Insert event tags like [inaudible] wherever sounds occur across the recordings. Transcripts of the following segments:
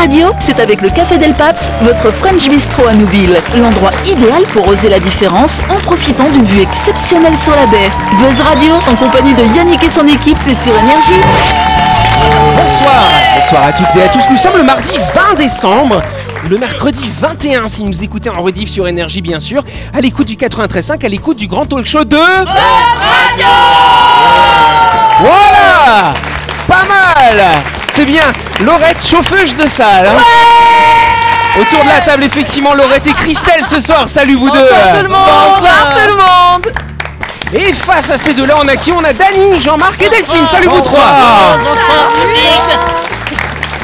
Radio, c'est avec le Café Del Paps, votre French Bistro à Nouville. L'endroit idéal pour oser la différence en profitant d'une vue exceptionnelle sur la baie. Buzz Radio, en compagnie de Yannick et son équipe, c'est sur Énergie. Bonsoir, bonsoir à toutes et à tous. Nous sommes le mardi 20 décembre. Le mercredi 21, si vous écoutez en rediff sur Énergie, bien sûr, à l'écoute du 93.5, à l'écoute du grand talk show de. Voilà Pas mal C'est bien Laurette, chauffeuse de salle. hein. Autour de la table, effectivement, Laurette et Christelle ce soir. Salut vous deux. Bonsoir tout le monde. Et face à ces deux-là, on a qui? On a Dany, Jean-Marc et Delphine. Salut vous trois.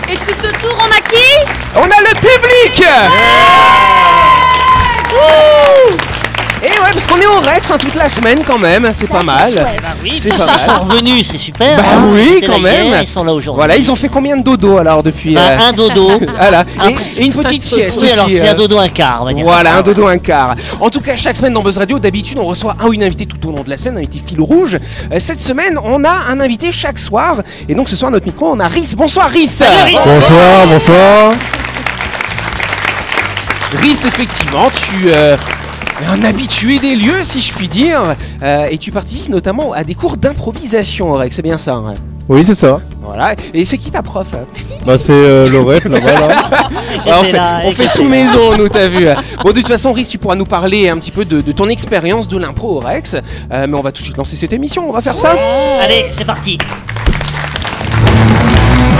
Et tout autour, on a qui? On a le public. Wouh Et ouais, parce qu'on est au Rex hein, toute la semaine quand même, c'est pas mal. Bah oui, C'est ils pas sont mal. revenus, c'est super. Bah hein. oui, C'était quand la guerre, même. Ils sont là aujourd'hui. Voilà, ils ont fait combien de dodo alors depuis Bah, euh, un dodo. [laughs] Voilà, Un- et, et une petite sieste Oui, aussi. alors c'est euh, un dodo un quart, on va dire. Voilà, un dodo, un quart. En tout cas, chaque semaine dans Buzz Radio, d'habitude, on reçoit un ou une invitée tout au long de la semaine, un invité fil rouge. Euh, cette semaine, on a un invité chaque soir. Et donc, ce soir, à notre micro, on a Rhys. Bonsoir, Rhys. Bonsoir, bonsoir. Rhys, effectivement, tu euh, un habitué des lieux, si je puis dire. Euh, et tu participes notamment à des cours d'improvisation, Rex. C'est bien ça. hein? Oui, c'est ça. voilà. Et c'est qui ta prof hein? Bah, c'est euh, Laurette là-bas, là. [laughs] On fait, là, on elle fait était tout là. maison, nous, t'as vu. Bon, de toute façon, Rhys, tu pourras nous parler un petit peu de, de ton expérience de l'impro au Rex. Euh, mais on va tout de suite lancer cette émission, on va faire ça Allez, c'est parti.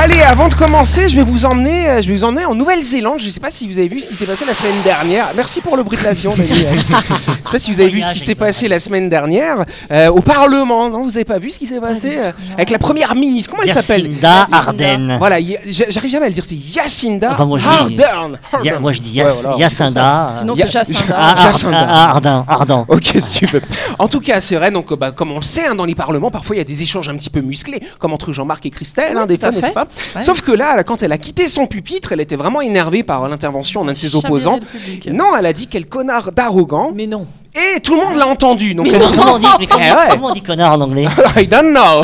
allez, avant de commencer, je vais vous emmener, euh, je vais vous emmener en Nouvelle-Zélande. Je sais pas si vous avez vu ce qui s'est passé la semaine dernière. Merci pour le bruit de l'avion, Dani. [laughs] je sais pas si vous avez vu ce qui s'est passé la semaine dernière euh, au Parlement. Non, vous avez pas vu ce qui s'est passé euh, avec la première ministre. Comment elle s'appelle Yacinda Ardenne. Voilà, j'arrive jamais à le dire. C'est Yacinda Enfin, moi, je dis- Ardern. Ya- Moi je dis Ouais, Yac- voilà, Yacinda. Sinon c'est Jacinda. Ah, ah, Jacinda. ah, Ardent, Ardent. Ok, si tu veux. En tout cas, c'est vrai, donc, bah, comme on le sait, hein, dans les parlements, parfois il y a des échanges un petit peu musclés, comme entre Jean-Marc et Christelle, hein, des fois, n'est-ce pas? Ouais. Sauf que là, quand elle a quitté son pupitre, elle était vraiment énervée par l'intervention d'un de ses opposants. Non, elle a dit quel connard d'arrogant, Mais non. Et tout le monde l'a entendu. Donc Mais elle comment on dit, mais comment, Eh ouais. comment on dit connard en anglais [laughs] I don't know.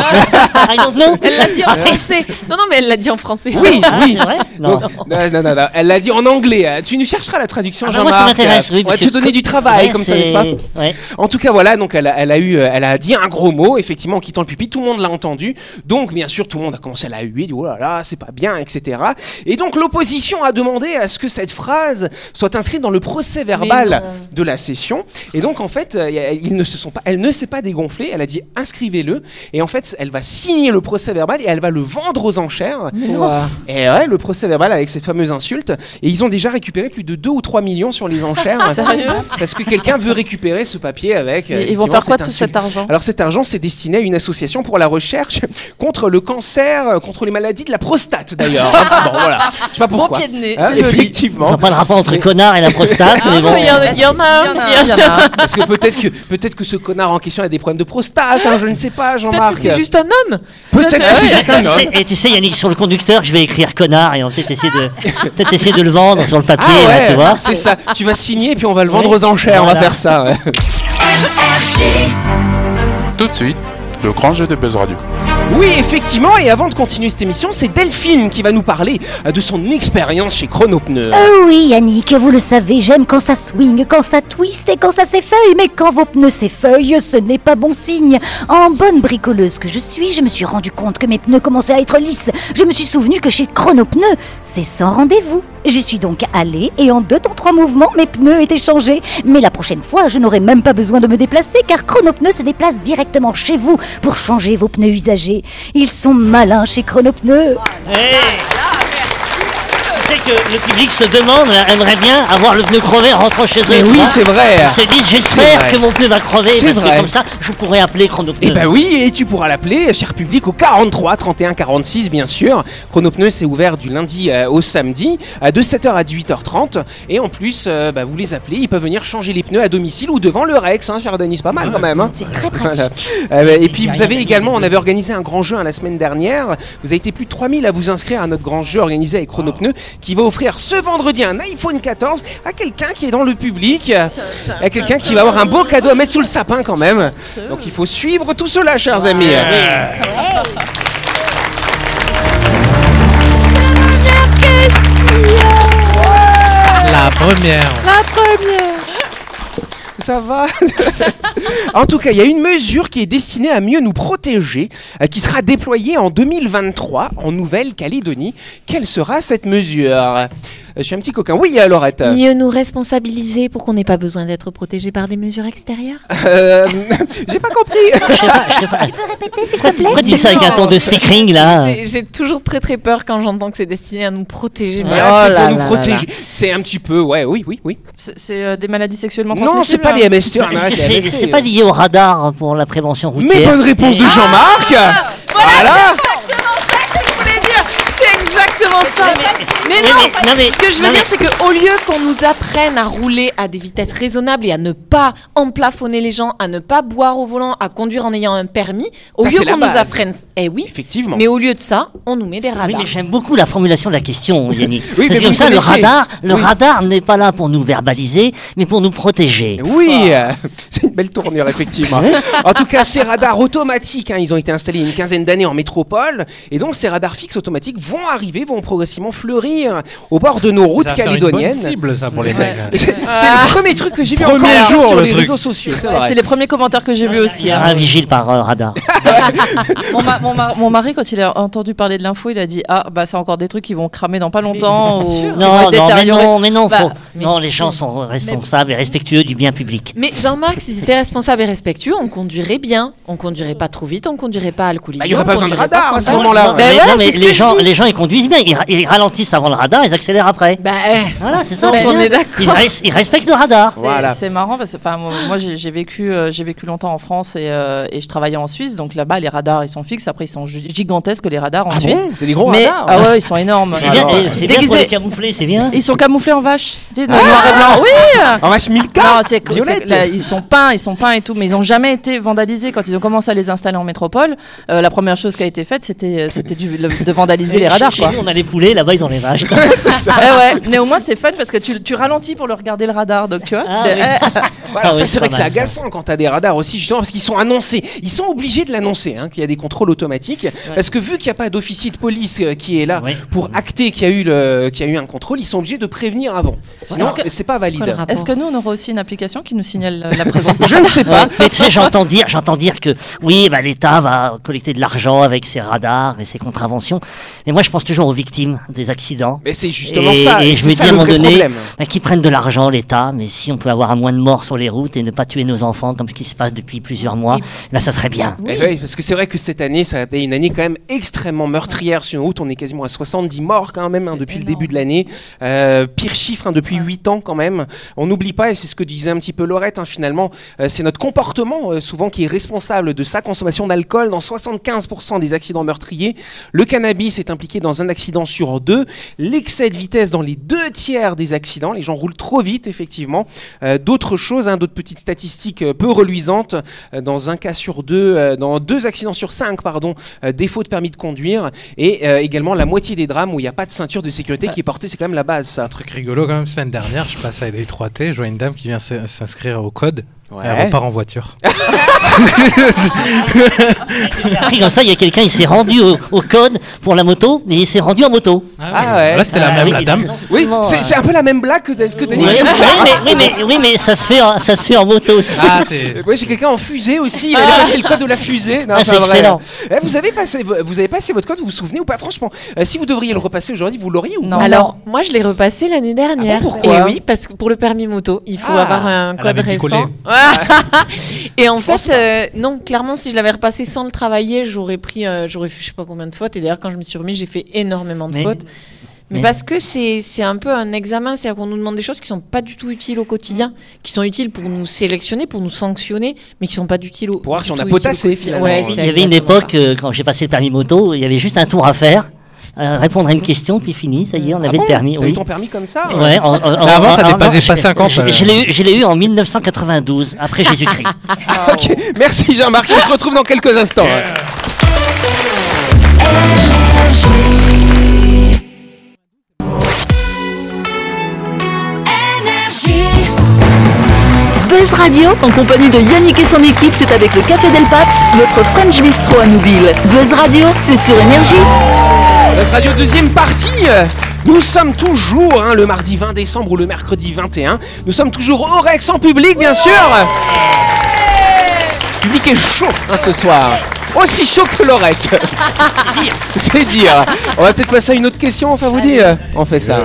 I don't know. Elle l'a dit en français. Non, non, mais elle l'a dit en français. Oui, Ah, oui. c'est vrai Non. Donc, non, non, non, non, Elle l'a dit en anglais. Euh, Tu nous chercheras la traduction, Ah bah moi ça m'intéresse, oui. On va te donner du travail, Ouais, comme ça, n'est-ce pas Ouais. En tout cas, voilà, donc elle a, elle a eu, euh, elle a dit un gros mot, effectivement, en quittant le pupitre, tout le monde l'a entendu. Donc, bien sûr, tout le monde a commencé à la huer, dit oh là là, c'est pas bien, etc. Et donc, l'opposition a demandé à ce que cette phrase soit inscrite dans le procès verbal de la session. Et donc, en fait, euh, y a- ils ne se sont pas, elle ne s'est pas dégonflée. Elle a dit inscrivez-le. Et en fait, elle va signer le procès verbal et elle va le vendre aux enchères. Et ouais, le procès verbal avec cette fameuse insulte. Et ils ont déjà récupéré plus de 2 ou 3 millions sur les enchères. [laughs] Sérieux Parce que quelqu'un veut récupérer ce papier avec. Et Ils vont faire quoi tout insulte. cet argent Alors cet argent, c'est destiné à une association pour la recherche contre le cancer, euh, contre les maladies de la prostate d'ailleurs. Hein, [laughs] bon voilà, je sais pas Bon pourquoi. pied de nez, Hein. Je effectivement. vois pas le rapport entre connard et la prostate, mais bon. Il y en a- il y en a Parce que peut-être que peut-être que ce connard en question a des problèmes de prostate, hein, je ne sais pas, Peut-être Jean-Marc. que c'est juste un homme. Peut-être que c'est juste un homme. Et tu sais, Yannick, sur le conducteur, je vais écrire connard et on va peut-être essayer de, [laughs] peut-être essayer de le vendre sur le papier, Ah là, ouais, tu vois. c'est ça. Tu vas signer et puis on va le vendre aux enchères. On va faire ça. ouais. Tout de suite, le grand jeu de Buzz Radio. Oui, effectivement. Et avant de continuer cette émission, c'est Delphine qui va nous parler euh, de son expérience chez Chronopneu. Oh oui, Yannick, vous le savez, j'aime quand ça swing, quand ça twist et quand ça s'effeuille, mais quand vos pneus s'effeuillent, ce n'est pas bon signe. En bonne bricoleuse que je suis, je me suis rendu compte que mes pneus commençaient à être lisses. Je me suis souvenu que chez Chronopneus, c'est sans rendez-vous. J'y suis donc allée et en deux temps trois mouvements, mes pneus étaient changés. Mais la prochaine fois, je n'aurai même pas besoin de me déplacer car Chronopneus se déplace directement chez vous pour changer vos pneus usagés. Ils sont malins chez Chronopneus. Hey. Que le public se demande, euh, aimerait bien avoir le pneu crevé en rentrant chez eux. Mais oui, c'est vrai. Ils se disent, j'espère que mon pneu va crever, C'est parce vrai. que comme ça, je pourrais appeler chronopneu. Eh ben oui, et tu pourras l'appeler, cher public, au 43 31 46, bien sûr. Chronopneu, c'est ouvert du lundi euh, au samedi, euh, de 7h à 18h30. Et en plus, euh, bah, vous les appelez, ils peuvent venir changer les pneus à domicile ou devant le Rex, hein, cher Denis, pas mal quand même. hein. C'est très pratique. Voilà. Euh, bah, et puis vous avez également, on avait organisé un grand jeu hein, la semaine dernière. Vous avez été plus de 3000 à vous inscrire à notre grand jeu organisé avec Chronopneu qui va offrir ce vendredi un iPhone 14 à quelqu'un qui est dans le public. À quelqu'un qui va avoir un beau cadeau à mettre sous le sapin quand même. Donc il faut suivre tout cela, chers amis. La première. La première Ça va? [laughs] En tout cas, il y a une mesure qui est destinée à mieux nous protéger, euh, qui sera déployée en 2023 en Nouvelle-Calédonie. Quelle sera cette mesure? Je suis un petit coquin. Oui, euh, Laurette. Mieux nous responsabiliser pour qu'on n'ait pas besoin d'être protégé par des mesures extérieures? Euh, [laughs] J'ai pas compris. Je sais pas, je sais pas. Tu peux répéter, s'il te plaît? Pourquoi tu dis ça avec un ton de speakering là? J'ai- toujours très très peur quand j'entends que c'est destiné à nous protéger. mais- Ouais, Oh c'est là pour nous là protéger. C'est un petit peu, ouais, oui, oui, oui. C'est euh, des maladies sexuellement Non, transmissibles c'est pas hein les MST. C'est pas lié au radar pour la prévention Mais routière bonne réponse de Ah Jean-Marc Voilà exactement ça. Mais non, mais- non, mais- ce que je veux non, dire, c'est qu'au lieu qu'on nous apprenne à rouler à des vitesses raisonnables et à ne pas emplafonner les gens, à ne pas boire au volant, à conduire en ayant un permis, au Ça, lieu qu'on nous apprenne, eh oui, Effectivement. mais au lieu de ça, on nous met des Oui, radars. mais j'aime beaucoup la formulation de la question, [laughs] Yannick. Oui, mais Parce que vous comme ça, le radar, le Oui. radar n'est pas là pour nous verbaliser, mais pour nous protéger. Oui, euh, [laughs] c'est une belle tournure, effectivement. en tout cas, ces radars automatiques, hein, ils ont été installés il y a une quinzaine d'années en métropole. Et donc, ces radars fixes automatiques vont arriver, vont progressivement fleurir au bord de nos routes calédoniennes. cible, ça, pour les mecs. C'est le premier truc que j'ai vu Premier encore jour, sur le les truc. réseaux sociaux. c'est. C'est les premiers commentaires que j'ai vus aussi. hein. Un vigile par euh, radar. [laughs] Mon, ma- mon ma- mon mari, quand il a entendu parler de l'info, il a dit Ah, bah, c'est encore des trucs qui vont cramer dans pas longtemps. ou Non, mais non, mais non, Bah, faut- mais non, les gens sont responsables et respectueux du bien public. Mais Jean-Marc, si c'était responsable et respectueux, on conduirait bien. On conduirait pas trop vite, on conduirait pas alcoolisé. Bah, il y aurait pas besoin de radar à sans ce moment-là. Non, ouais. mais, Ben voilà, mais les, gens, les gens, ils conduisent bien. Ils, ra- ils ralentissent avant le radar, ils accélèrent après. Bah, eh, Voilà, c'est ça. C'est on est d'accord. Ils, res- ils respectent le radar. C'est Voilà. marrant parce que enfin moi, moi, j'ai vécu euh, j'ai vécu longtemps en France et, euh, et je travaillais en Suisse donc là-bas les radars ils sont fixes après ils sont gi- gigantesques les radars en Ah Suisse bon? C'est des gros mais radars. ah ouais ils sont énormes C'est bien, Alors, et c'est bien pour déguisé- les camoufler, c'est bien. ils sont camouflés en vache de Ah noir et blanc oui En vache 1000K non, c'est c'est- là, ils sont peints, ils sont peints et tout, mais ils ont jamais été vandalisés. Quand ils ont commencé à les installer en métropole, euh, la première chose qui a été faite, c'était c'était du- le- de vandaliser les radars. Quoi. nous, [laughs] on a les poulets, là-bas, ils ont les vaches. [laughs] C'est ça. Eh ouais, mais au moins c'est fun parce que tu, tu ralentis pour le regarder le radar, donc tu vois. Ah c'est- oui. eh, [laughs] Voilà, Ah ça oui, c'est vrai que c'est mal, ça. agaçant quand t'as des radars aussi justement parce qu'ils sont annoncés. Ils sont obligés de l'annoncer hein, qu'il y a des contrôles automatiques parce que vu qu'il n'y a pas d'officier de police euh, qui est là Oui. pour acter qu'il y a eu le qu'il y a eu un contrôle, ils sont obligés de prévenir avant. Sinon Est-ce que- c'est pas valide. Est-ce que nous on aura aussi une application qui nous signale la [laughs] présence Je ne sais pas. [laughs] Mais tu sais, j'entends dire, j'entends dire que oui, bah, l'État va collecter de l'argent avec ses radars et ses contraventions. Mais moi, je pense toujours aux victimes des accidents. Mais c'est justement et, ça. et je me ça dis à un le moment donné, problème. bah, qu'ils prennent de l'argent, l'État, mais si on peut avoir un moins de morts sur les routes et ne pas tuer nos enfants comme ce qui se passe depuis plusieurs mois, bah, ça serait bien. Eh oui, parce que c'est vrai que cette année, ça a été une année quand même extrêmement meurtrière sur une route. On est quasiment à 70 morts quand même hein, depuis le début de l'année. Euh, pire chiffre hein, depuis 8 ans quand même. On n'oublie pas, et c'est ce que disait un petit peu Laurette, hein, finalement, euh, c'est notre comportement euh, souvent qui est responsable de sa consommation d'alcool dans 75% des accidents meurtriers. Le cannabis est impliqué dans un accident sur deux. L'excès de vitesse dans les deux tiers des accidents. Les gens roulent trop vite, effectivement. Euh, d'autres choses, hein, d'autres petites statistiques peu reluisantes. Dans un cas sur deux, dans deux accidents sur cinq, pardon, défaut de permis de conduire. Et également la moitié des drames où il n'y a pas de ceinture de sécurité qui est portée. C'est quand même la base, ça. Truc rigolo quand même, dernière, je passe à les 3T, je vois une dame qui vient s'inscrire au code. Ouais. Elle repart en voiture. [laughs] J'ai appris comme ça, il y a quelqu'un, il s'est rendu au, au code pour la moto, mais il s'est rendu en moto. Ah ouais. Là, c'était la Ah même, oui, la dame. Oui, c'est euh, un peu la même blague que, que Oui, Denis oui, mais, oui, mais, oui, mais ça se fait, en- ça se fait en moto aussi. Ah, c'est- Ouais, j'ai quelqu'un en fusée aussi. Elle a passé le code de la fusée. Ah, c'est vrai. excellent. Eh, vous avez passé, vous avez passé votre code. Vous vous souvenez ou pas? Franchement, euh, si vous devriez le repasser aujourd'hui, vous l'auriez ou Non. Alors, moi, je l'ai repassé l'année dernière. Ah bon, pourquoi? Et oui, parce que pour le permis moto, il faut Ah, avoir un code récent. [laughs] et en fait, euh, non, clairement, si je l'avais repassé sans le travailler, j'aurais pris, euh, j'aurais fait je sais pas combien de fautes. Et d'ailleurs, quand je me suis remis, j'ai fait énormément de Mais- fautes. Mais, mais- parce que c'est c'est un peu un examen, c'est-à-dire qu'on nous demande des choses qui sont pas du tout utiles au quotidien, qui sont utiles pour nous sélectionner, pour nous sanctionner, mais qui sont pas utiles au Pour voir si on a potassé, finalement. Ouais, Il y avait une époque, euh, quand j'ai passé le permis moto, il y avait juste un tour à faire, euh, répondre à une question, puis fini, ça y est, on ah avait le permis. oui. eu ton permis comme ça ouais, hein en, en, Mais avant, ça dépassait pas 50. Je, euh. je l'ai eu, en 1992, après [laughs] Jésus-Christ. Ah, okay. Merci Jean-Marc, on se retrouve dans quelques instants. Yeah. Buzz Radio, en compagnie de Yannick et son équipe, c'est avec le Café Del Paps, votre French Bistro à Nouville. Buzz Radio, c'est sur Énergie. Buzz Radio deuxième partie. Nous sommes toujours, hein, le mardi 20 décembre ou le mercredi 21, nous sommes toujours au Rex en public, bien sûr. Le public est chaud hein, ce soir. Aussi chaud que Laurette. [laughs] C'est dire. On va peut-être passer à une autre question, ça vous dit On fait ça.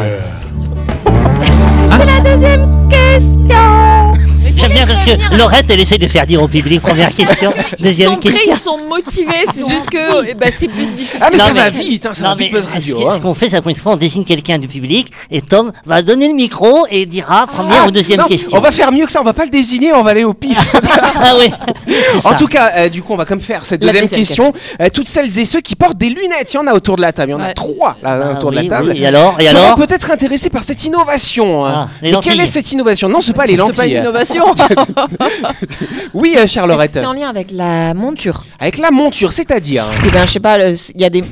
Parce que Laurette, elle essaie de faire dire au public première question, deuxième ils sont prêts, question. ils sont motivés, c'est juste que eh ben, c'est plus difficile. Ah mais Non, ça va mais- vite, hein, ça Non, va vite ce Radio. hein. ce qu'on fait, c'est la première fois, on désigne quelqu'un du public et Tom va donner le micro et dira première Ah, ou deuxième non, question. On va faire mieux que ça, on va pas le désigner, on va aller au pif. [laughs] Ah oui. En tout cas, euh, du coup, on va comme faire cette deuxième, deuxième question. Euh, toutes celles et ceux qui portent des lunettes, il y en a autour de la table. Il y en a Ouais. trois là, Ah autour de la table. oui, Et alors, et seront alors peut-être intéressés par cette innovation. hein. Ah, Mais quelle lentilles. est cette innovation? Non, c'est pas les C'est pas une lentilles. innovation. [laughs] [laughs] oui, euh, Est-ce que Charlorette. C'est en lien avec la monture? Avec la monture, c'est-à-dire. Eh ben, je sais pas, le- il y a des.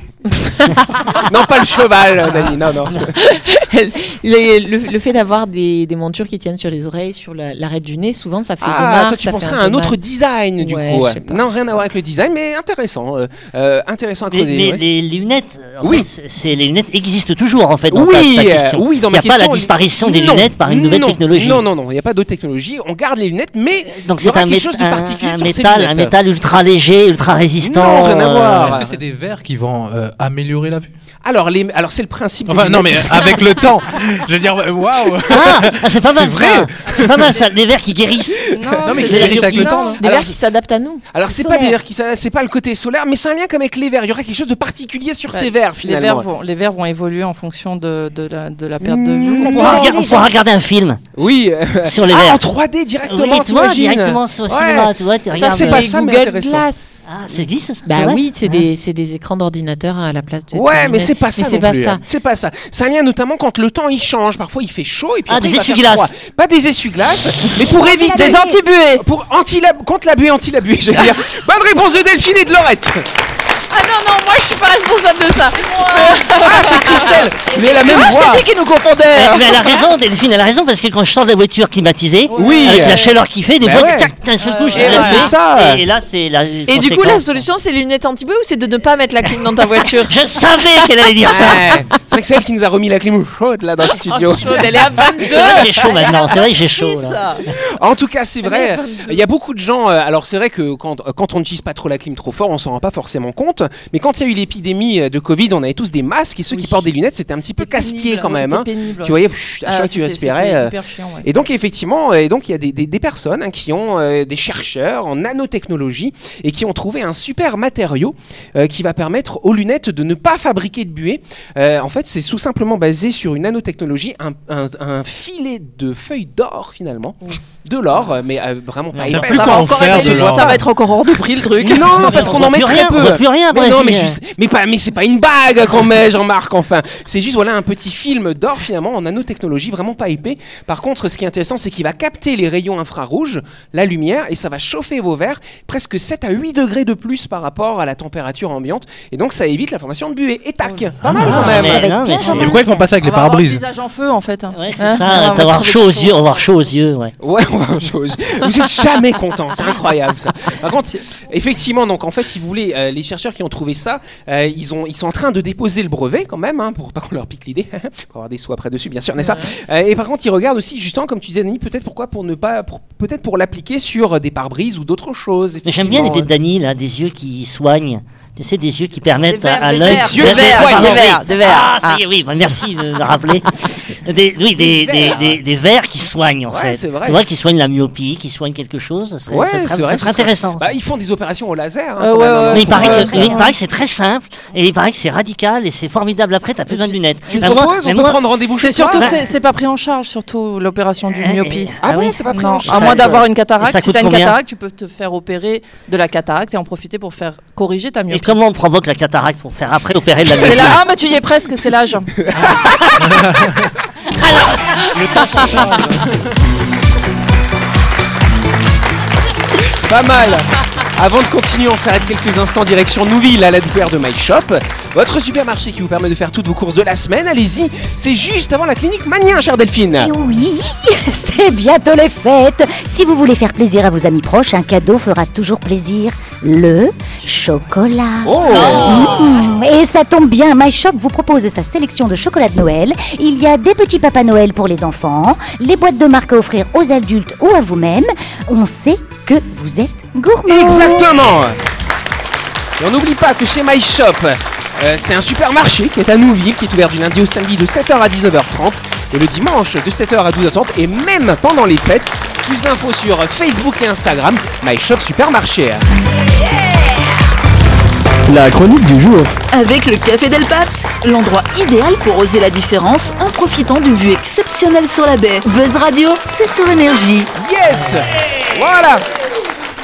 Non, pas le cheval, Dani. Non, non. [laughs] le, le- le fait d'avoir des, des montures qui tiennent sur les oreilles, sur la- l'arrêt du nez, souvent ça fait Ah, toi, tu penserais à un autre design, du Ouais, coup. pas. Non, rien à voir avec le design, mais intéressant. euh, euh, intéressant à les, creuser. les- ouais. les lunettes, en Oui. fait, les lunettes existent toujours en fait. Dans Oui, ta, ta euh, question. oui, dans Il n'y a pas la disparition des non, lunettes par une nouvelle non, technologie. Non, non, non, il n'y a pas d'autre technologie. On garde les lunettes, mais Donc c'est quelque chose de particulier un métal, un lunettes. métal ultra léger, ultra résistant. Non, rien à voir. Est-ce que c'est des verres qui vont améliorer la vue Alors, les, alors c'est le principe. des Enfin, non, mais avec le [laughs] temps. Je veux dire, waouh Ah, ah, c'est pas [laughs] mal C'est vrai. C'est pas mal ça. Les verres qui guérissent. Non, mais c'est qui des- guérissent avec le temps, non Des Alors, verres qui s'adaptent à nous. Alors c'est pas des qui ça- c'est pas le côté solaire, mais c'est un lien comme avec les verres. Il y aura quelque chose de particulier sur Ouais. ces verres Les finalement. verres, vont, les verres vont évoluer en fonction de, de, la, de la perte de vue. Mmh, On pourra, rega- les on pourra regarder un film Oui. [laughs] sur les ah, verres. en 3D directement, oui, tu vois, directement sur le Ouais. cinéma, tu vois, tu Ça, c'est euh, pas les ça, mais Google intéressant. Glass. Ah, ça existe ça Bah c'est oui, c'est des, c'est des écrans d'ordinateur à la place de. Ouais, mais c'est pas ça. Mais c'est pas plus, ça. hein. C'est pas ça. C'est un lien notamment quand le temps il change. Parfois il fait chaud et puis Ah, des essuie-glaces. Pas des essuie-glaces, mais pour éviter. Des antibuées Pour anti contre la buée, anti la buée, j'allais dire. Bonne réponse de Delphine et de Laurette. Ah non, non, moi je suis pas responsable de ça. Ah, c'est Christelle. Mais elle a même Moi je voix. t'ai dit qu'ils nous confondaient. Eh, mais elle a raison, Delphine, elle a raison, parce que quand je sors de la voiture climatisée, Oui. avec la chaleur qu'il fait, des Bah fois, ouais. tac, d'un seul coup, je la voilà. fais. C'est ça. Et, et là, c'est la. Et du coup, la solution, c'est les lunettes anti-buée ou c'est de ne pas mettre la clim dans ta voiture? Je savais qu'elle allait dire ça. Ouais. C'est vrai que c'est elle qui nous a remis la clim chaude là dans le [laughs] studio. Chaude, elle est à 22. C'est vrai que j'ai chaud maintenant, c'est vrai que j'ai chaud. Là. En tout cas, c'est vrai. Elle est 22. Il y a beaucoup de gens. euh, alors, c'est vrai que quand, euh, quand on n'utilise pas trop la clim trop fort, on s'en rend pas forcément compte. Mais quand il y a eu l'épidémie euh, de Covid, on avait tous des masques et ceux qui portent des lunettes, c'était un petit peu casse-pied quand même. hein. pénible. Tu voyais, pff, à chaque fois que tu respirais. euh, ouais. Et donc effectivement, et donc il y a des, des- des personnes hein, qui ont euh, des chercheurs en nanotechnologie et qui ont trouvé un super matériau euh, qui va permettre aux lunettes de ne pas fabriquer de buée. Euh, en fait, c'est tout simplement basé sur une nanotechnologie, un, un- un filet de feuilles d'or finalement, de l'or, euh, mais euh, vraiment pas On épais. Ça va en encore faire, être- ce l'or. ça va être encore hors de prix le truc. Non, parce on qu'on en met très rien, on peu. voit plus rien mais non, mais, juste- mais pas, mais c'est pas une bague qu'on met, Jean-Marc. Enfin, c'est juste voilà un petit film d'or finalement en nanotechnologie, vraiment pas épais. Par contre, ce qui est intéressant, c'est qu'il va capter les rayons infrarouges, la lumière, et ça va chauffer vos verres presque 7 à 8 degrés de plus par rapport à la température ambiante. Et donc, ça évite la formation de buée. Et tac, pas mal quand même. mais non, mais c'est- Et pourquoi ils font pas ça avec On les avoir pare-brises visage en feu en fait. hein. Ouais, c'est Hein On ça, va avoir chaud aux yeux, on va avoir chaud aux yeux, ouais. [laughs] Ouais, on va avoir chose. Vous êtes jamais content, c'est incroyable ça. Par contre, effectivement, donc en fait, si vous voulez, euh, les chercheurs qui ont trouvé ça, euh, ils, ont, ils sont en train de déposer le brevet quand même, hein, pour pas qu'on leur pique l'idée, [laughs] pour avoir des sous après dessus, bien sûr, n'est-ce pas Euh, Et par contre, ils regardent aussi, justement, comme tu disais, Dani, peut-être pourquoi pour ne pas, peut-être pour l'appliquer sur euh, des pare-brises ou d'autres choses. Mais j'aime bien l'idée de effectivement, Dany, là, des yeux qui soignent. Tu sais, des yeux qui permettent Des verres, à, l'œil. des Des verres, pardon, des oui. verres, des verres. Ah, Ah. oui, bah, merci de le rappeler. [laughs] Des, oui, des, des, des, des verres qui soignent, en Ouais, fait. c'est vrai. Tu vois, qui soignent la myopie, qui soignent quelque chose. Ça serait, Ouais, ça serait, c'est vrai, ça ce serait serait- intéressant. Bah, ils font des opérations au laser. hein, Euh, ouais, même, hein. ouais, mais il paraît, que, il paraît que c'est très simple et il paraît que c'est radical et c'est formidable. Après, t'as plus besoin de lunettes. Tu Bah, moi- on peut moi- prendre rendez-vous C'est chez toi surtout que c'est- c'est pas pris en charge, surtout l'opération du Eh, myopie. mais- Ah bon, oui. c'est pas pris en à charge. moins d'avoir une cataracte. Si t'as une cataracte, tu peux te faire opérer de la cataracte et en profiter pour faire corriger ta Et myopie. comment on provoque la cataracte pour faire après opérer de la C'est myopie là, ah, mais tu y es presque, c'est l'âge. [laughs] [laughs] Pas mal. Avant de continuer, on s'arrête quelques instants direction Nouville à la découverte de My Shop, votre supermarché qui vous permet de faire toutes vos courses de la semaine. Allez-y, c'est juste avant la clinique Mania, chère Delphine. Et oui, [laughs] c'est bientôt les fêtes. Si vous voulez faire plaisir à vos amis proches, un cadeau fera toujours plaisir. Le chocolat. Oh Mmh, Et ça tombe bien, My Shop vous propose sa sélection de chocolat de Noël. Il y a des petits papas Noël pour les enfants, les boîtes de marque à offrir aux adultes ou à vous-même. On sait que vous êtes gourmand. Exactement Et on n'oublie pas que chez My Shop, euh, c'est un supermarché qui est à Nouville, qui est ouvert du lundi au samedi de 7h à 19h30 et le dimanche de 7h à 12h30 et même pendant les fêtes. Plus d'infos sur Facebook et Instagram, My Shop Supermarché. La chronique du jour. Avec le Café Del Paps, l'endroit idéal pour oser la différence en profitant d'une vue exceptionnelle sur la baie. Buzz Radio, c'est sur énergie. Yes Voilà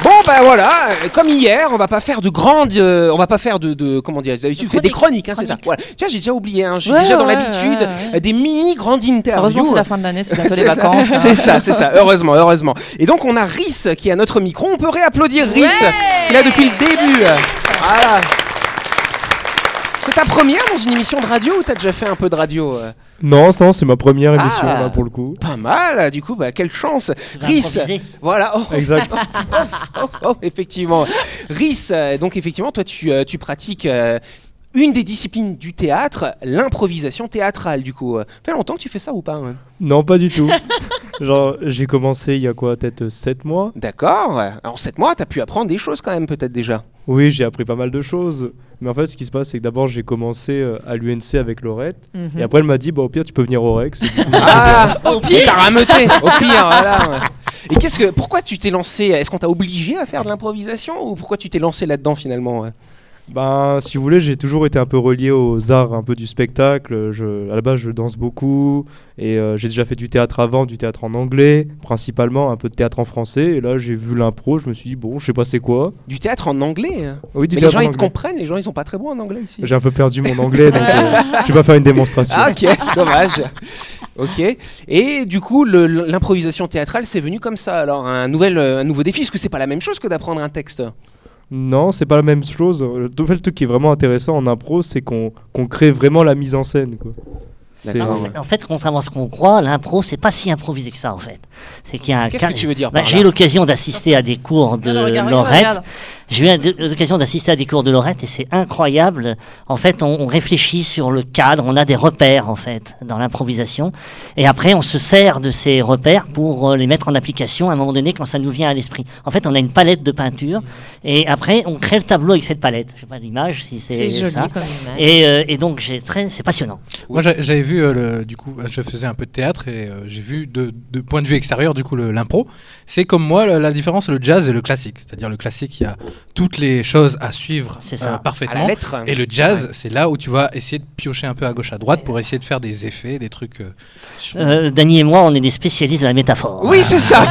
Bon ben voilà, comme hier, on va pas faire de grandes, euh, on va pas faire de, de comment dire, d'habitude tu fais des chroniques, hein, c'est ça. Voilà. Tu vois, j'ai déjà oublié, hein, j'ai Ouais, déjà dans ouais, l'habitude ouais, des mini grandes interviews. Heureusement, c'est la fin de l'année, c'est bientôt [laughs] les vacances. C'est ça, c'est ça. Heureusement, heureusement. Et donc on a Rhys qui est à notre micro. On peut réapplaudir Rhys, qui est là depuis le début. Voilà. C'est ta première dans une émission de radio ou t'as déjà fait un peu de radio euh Non, non, c'est ma première émission Ah. là pour le coup. Pas mal, du coup, bah, quelle chance. Rhys, voilà. Oh, Exact. [laughs] oh, oh, effectivement. Rhys, euh, donc effectivement, toi tu, euh, tu pratiques euh, une des disciplines du théâtre, l'improvisation théâtrale, du coup. Fait longtemps que tu fais ça ou pas hein? Non, pas du tout. [laughs] Genre, j'ai commencé il y a quoi, peut-être 7 mois? D'accord. En 7 mois, t'as pu apprendre des choses quand même, peut-être déjà. Oui, j'ai appris pas mal de choses. Mais en fait, ce qui se passe, c'est que d'abord, j'ai commencé euh, à l'UNC avec Laurette. Mhm. Et après, elle m'a dit, bah, au pire, tu peux venir au Rex. Et [laughs] du coup, Ah, au pire. T'as rameuté, au pire, [laughs] voilà. ouais. Et qu'est-ce que, pourquoi tu t'es lancé? Est-ce qu'on t'a obligé à faire de l'improvisation ou pourquoi tu t'es lancé là-dedans finalement ouais? Ben, si vous voulez, j'ai toujours été un peu relié aux arts un peu du spectacle. Je, à la base, je danse beaucoup et euh, j'ai déjà fait du théâtre avant, du théâtre en anglais, principalement un peu de théâtre en français. Et là, j'ai vu l'impro, je me suis dit bon, je sais pas c'est quoi. Du théâtre en anglais hein Oui, du Mais les théâtre gens en ils te anglais. comprennent, les gens ils sont pas très bons en anglais ici. J'ai un peu perdu mon anglais, donc euh, [laughs] je vais pas faire une démonstration. Ah, ok, dommage. Ok. Et du coup, le- l'improvisation théâtrale, c'est venu comme ça. Alors, un, nouvel, euh, un nouveau défi, parce que c'est pas la même chose que d'apprendre un texte. Non, c'est pas la même chose. Le tout- le truc qui est vraiment intéressant en impro, c'est qu'on qu'on crée vraiment la mise en scène. Quoi. En fait, en fait, contrairement à ce qu'on croit, l'impro, c'est pas si improvisé que ça, en fait. C'est qu'il y a un Qu'est-ce que tu veux dire Bah, J'ai eu l'occasion d'assister à des cours de regarde. J'ai eu l'occasion d'assister à des cours de Laurette et c'est incroyable. En fait, on, on réfléchit sur le cadre, on a des repères, en fait, dans l'improvisation. Et après, on se sert de ces repères pour euh, les mettre en application à un moment donné quand ça nous vient à l'esprit. En fait, on a une palette de peinture et après, on crée le tableau avec cette palette. Je sais pas l'image, si c'est C'est joli ça. comme image. Et, euh, et donc, j'ai très, c'est passionnant. Moi, j'a- j'avais vu, euh, le, du coup, je faisais un peu de théâtre et euh, j'ai vu de, de point de vue extérieur, du coup, l'impro. C'est comme moi, la, la différence, le jazz et le classique. C'est-à-dire, le classique, il y a toutes les choses à suivre C'est ça. euh, À la parfaitement. lettre. Et le jazz, c'est là où tu vas essayer de piocher un peu à gauche, à droite pour essayer de faire des effets, des trucs. euh, sur- Euh, Dany et moi, on est des spécialistes de la métaphore. Oui, c'est ça.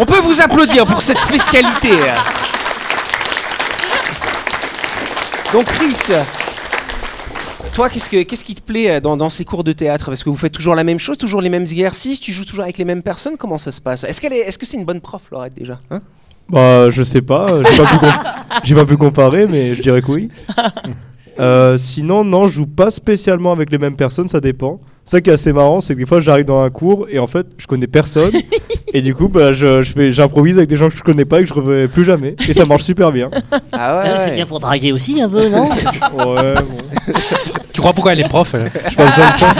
On peut vous applaudir pour cette spécialité. Donc, Chris, toi, qu'est-ce, que, qu'est-ce qui te plaît euh, dans, dans ces cours de théâtre? Parce que vous faites toujours la même chose, toujours les mêmes exercices, tu joues toujours avec les mêmes personnes. Comment ça se passe? Est-ce, qu'elle est, est-ce que c'est une bonne prof, Laurette, déjà Hein? Bah, je sais pas, euh, j'ai pas, pu com- [laughs] j'ai pas pu comparer, mais je dirais que oui. [laughs] Euh, sinon, non, je joue pas spécialement avec les mêmes personnes, ça dépend. Ça qui est assez marrant, c'est que des fois j'arrive dans un cours et en fait je connais personne. [laughs] et du coup, bah, je, je fais, j'improvise avec des gens que je connais pas et que je reverrai plus jamais. Et ça marche super bien. Ah ouais, ouais. C'est bien pour draguer aussi un peu, non? Ouais, bon, Tu crois pourquoi elle est prof elle? J'ai pas besoin de ça.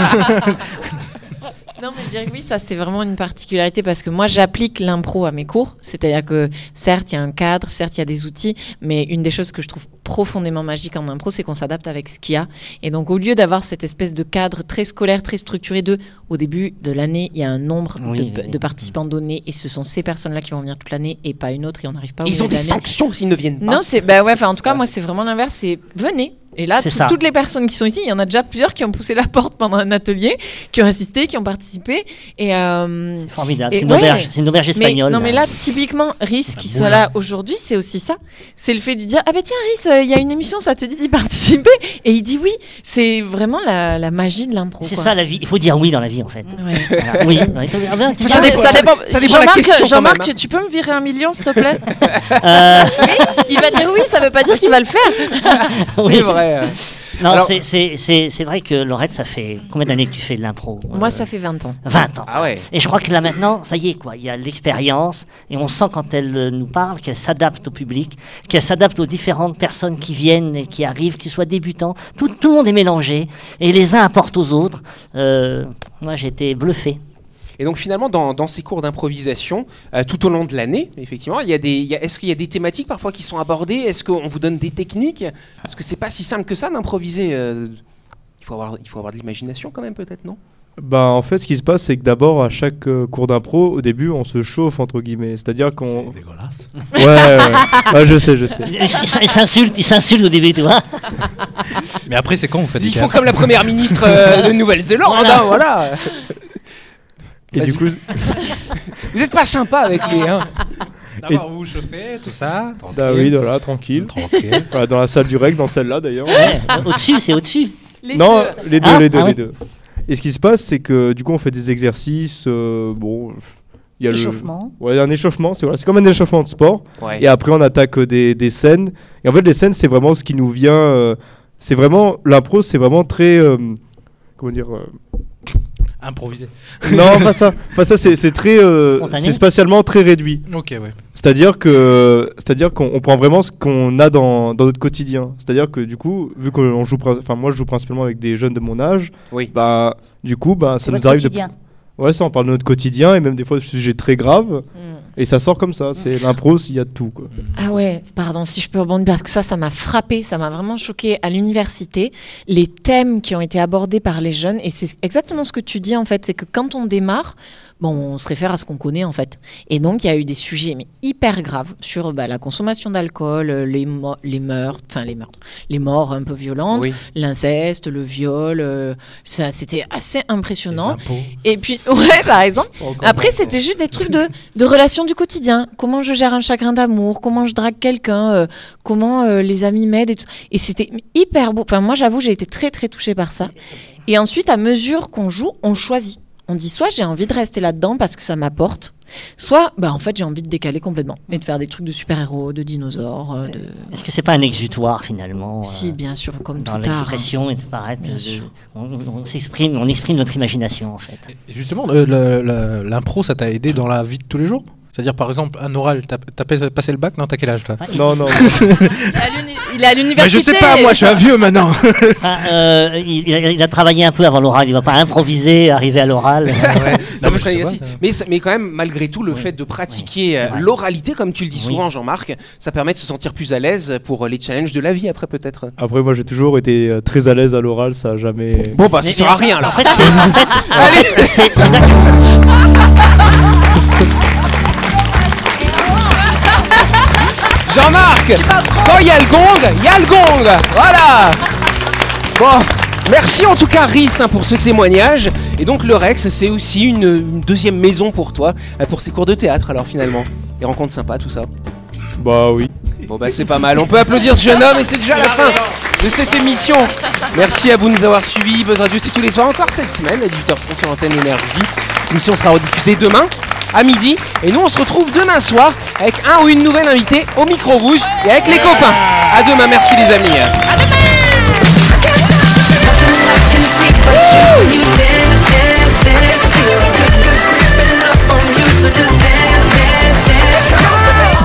Non, mais je dirais que oui, ça c'est vraiment une particularité parce que moi j'applique l'impro à mes cours. C'est-à-dire que certes il y a un cadre, certes il y a des outils, mais une des choses que je trouve profondément magique en impro, c'est qu'on s'adapte avec ce qu'il y a. Et donc au lieu d'avoir cette espèce de cadre très scolaire, très structuré de au début de l'année, il y a un nombre Oui, de, oui, oui. de participants donnés et ce sont ces personnes-là qui vont venir toute l'année et pas une autre et on n'arrive pas Ils ont des sanctions s'ils ne viennent pas. Non, c'est bah ouais, enfin en tout cas moi c'est vraiment l'inverse, c'est venez Et là, tout- toutes les personnes qui sont ici, il y en a déjà plusieurs qui ont poussé la [laughs] porte pendant un atelier, qui ont assisté, qui ont participé. Et euh, C'est formidable. C'est une, ouais. auberge, c'est une auberge mais, espagnole. non mais là typiquement Rhys qui soit là aujourd'hui c'est aussi ça c'est le fait de dire ah ben tiens Rhys euh, il y a une émission ça te dit d'y [laughs] participer? Et il dit oui c'est vraiment la, la magie de l'impro C'est ça la vie. Il faut dire oui dans la vie en fait. Ouais. Voilà. Oui. Ça dépend- ça dépend. ça dépend de la Jean-Marc, même, tu, tu peux me virer un million, s'il te plaît [laughs] euh, il va dire oui ça veut pas dire qu'il va le faire oui. C'est vrai. [laughs] Non, Alors- c'est- vrai que Laurette, ça fait combien d'années que tu fais de l'impro moi Euh, ça fait 20 ans 20 ans. Ah ouais. Et je crois que là maintenant, ça y est, quoi. Il y a l'expérience et on sent quand elle euh, nous parle qu'elle s'adapte au public, qu'elle s'adapte aux différentes personnes qui viennent et qui arrivent, qu'ils soient débutants. Tout, tout le monde est mélangé et les uns apportent aux autres. Euh, moi, j'ai été bluffé. Et donc finalement, dans, dans ces cours d'improvisation, euh, tout au long de l'année, effectivement, il y a des, il y a- est-ce qu'il y a des thématiques parfois qui sont abordées? Est-ce qu'on vous donne des techniques? Parce que c'est pas si simple que ça d'improviser. euh, il faut avoir, il faut avoir de l'imagination quand même, peut-être, non? Bah, en fait, ce qui se passe, c'est que d'abord, à chaque euh, cours d'impro, au début, on se chauffe, entre guillemets. C'est-à-dire qu'on. dégueulasse. Ouais, ouais. Ouais, je sais, je sais. Ils s'insultent, ils s'insultent au début, tu vois. Mais après, c'est quand on fait des Ils font comme la première ministre euh, de Nouvelle-Zélande, Voilà. hein, voilà. Et du coup, [laughs] Vous êtes pas sympa avec les. Hein. D'abord, vous vous chauffez, tout ça. bah oui, voilà, tranquille. Tranquille. Voilà, dans la salle du rec, dans celle-là d'ailleurs. Ouais, au-dessus, c'est au-dessus. non, les deux, Ah, les deux, ah les ouais. deux. Et ce qui se passe, c'est que du coup, on fait des exercices. euh, bon, il y a Échauffement. le. Ouais, un échauffement, c'est voilà, c'est comme un échauffement de sport. Ouais. Et après, on attaque euh, des, des scènes. Et en fait, les scènes, c'est vraiment ce qui nous vient. euh, c'est vraiment. L'impro, c'est vraiment très. euh, comment dire euh, Improvisé. Non, pas ça. Pas ça, c'est très. euh, Spontané c'est spatialement très réduit. Ok, ouais. C'est-à-dire que, c'est-à-dire qu'on on prend vraiment ce qu'on a dans, dans notre quotidien. C'est-à-dire que du coup, vu qu'on joue, enfin moi je joue principalement avec des jeunes de mon âge, Oui. bah du coup, bah ça nous arrive de. Ouais ça on parle de notre quotidien et même des fois de sujets très graves Mm. et ça sort comme ça. C'est l'impro, s'il y a de tout quoi. Ah ouais, pardon, si je peux rebondir, parce que ça, ça m'a frappé, ça m'a vraiment choqué à l'université, les thèmes qui ont été abordés par les jeunes, et c'est exactement ce que tu dis en fait, c'est que quand on démarre, bon, on se réfère à ce qu'on connaît en fait. Et donc, il y a eu des sujets mais hyper graves sur bah, la consommation d'alcool, euh, les, mo- les meurtres, enfin les meurtres, les morts un peu violentes, Oui. l'inceste, le viol, euh, ça, c'était assez impressionnant. Et puis, [laughs] ouais, par exemple. Après, c'était juste des trucs de, de relations du quotidien. Comment je gère un chagrin d'amour, comment je drague quelqu'un, euh, comment euh, les amis m'aident. Et, tout. et c'était hyper beau. Enfin, moi, j'avoue, j'ai été très, très touchée par ça. Et ensuite, à mesure qu'on joue, on choisit. On dit soit j'ai envie de rester là-dedans parce que ça m'apporte, soit bah, en fait j'ai envie de décaler complètement et de faire des trucs de super-héros, de dinosaures, euh, de... Est-ce que c'est pas un exutoire finalement Si, euh, bien sûr, comme dans tout art. hein. l'expression et de paraître Bien de- sûr. on, on s'exprime on exprime notre imagination en fait Et justement, euh, le- le- l'impro, ça t'a aidé dans la vie de tous les jours? C'est-à-dire, par exemple, un oral, t'as t'as pa- passé le bac Non, t'as quel âge, toi Non non. Il est à l'uni- Il est à l'université. Bah, Je sais pas, moi, je suis un vieux maintenant. Enfin, euh, il, il a, il a travaillé un peu avant l'oral il va pas improviser arriver à l'oral Non, mais, mais je pas, quand même, malgré tout, le Oui. fait de pratiquer Oui, euh, l'oralité, comme tu le dis Oui. souvent, Jean-Marc, ça permet de se sentir plus à l'aise pour les challenges de la vie après peut-être. Après moi j'ai toujours été euh, très à l'aise à l'oral, ça a jamais. Bon bah ça Mais- sert à rien là. en fait c'est en fait, en fait, c'est- Jean-Marc, quand il y a le gong, il y a le gong. Voilà. Bon, merci en tout cas Rhys hein, pour ce témoignage. Et donc le Rex, c'est aussi une, une deuxième maison pour toi, euh, pour ces cours de théâtre alors finalement. Les rencontres sympas, tout ça. Bah oui. Bon bah c'est pas mal. On peut applaudir ce jeune homme et c'est déjà la fin de cette émission. Merci à vous de nous avoir suivis. Buzz Radio c'est tous les soirs encore cette semaine à 18h30 sur l'antenne énergie. Cette émission sera rediffusée demain à midi et nous on se retrouve demain soir avec un ou une nouvelle invitée au micro rouge et avec les copains. À demain, merci les amis.